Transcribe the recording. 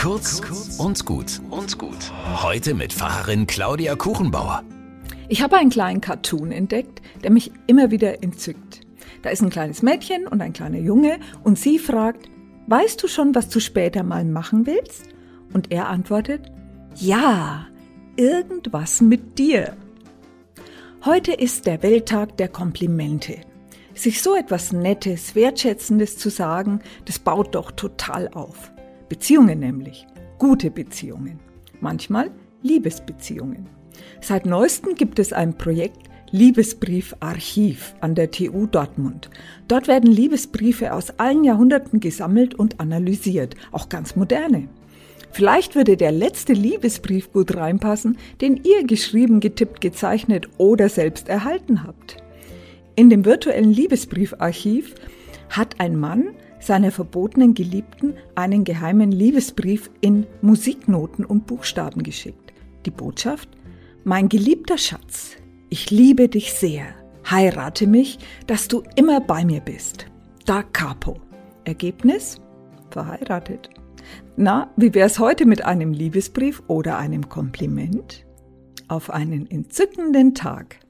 Kurz und gut und gut. Heute mit Pfarrerin Claudia Kuchenbauer. Ich habe einen kleinen Cartoon entdeckt, der mich immer wieder entzückt. Da ist ein kleines Mädchen und ein kleiner Junge und sie fragt, weißt du schon, was du später mal machen willst? Und er antwortet, ja, irgendwas mit dir. Heute ist der Welttag der Komplimente. Sich so etwas Nettes, Wertschätzendes zu sagen, das baut doch total auf. Beziehungen nämlich. Gute Beziehungen. Manchmal Liebesbeziehungen. Seit neuestem gibt es ein Projekt Liebesbrief Archiv an der TU Dortmund. Dort werden Liebesbriefe aus allen Jahrhunderten gesammelt und analysiert, auch ganz moderne. Vielleicht würde der letzte Liebesbrief gut reinpassen, den ihr geschrieben, getippt, gezeichnet oder selbst erhalten habt. In dem virtuellen Liebesbriefarchiv hat ein Mann seiner verbotenen Geliebten einen geheimen Liebesbrief in Musiknoten und Buchstaben geschickt. Die Botschaft? Mein geliebter Schatz, ich liebe dich sehr. Heirate mich, dass du immer bei mir bist. Da Capo. Ergebnis? Verheiratet. Na, wie wär's heute mit einem Liebesbrief oder einem Kompliment? Auf einen entzückenden Tag.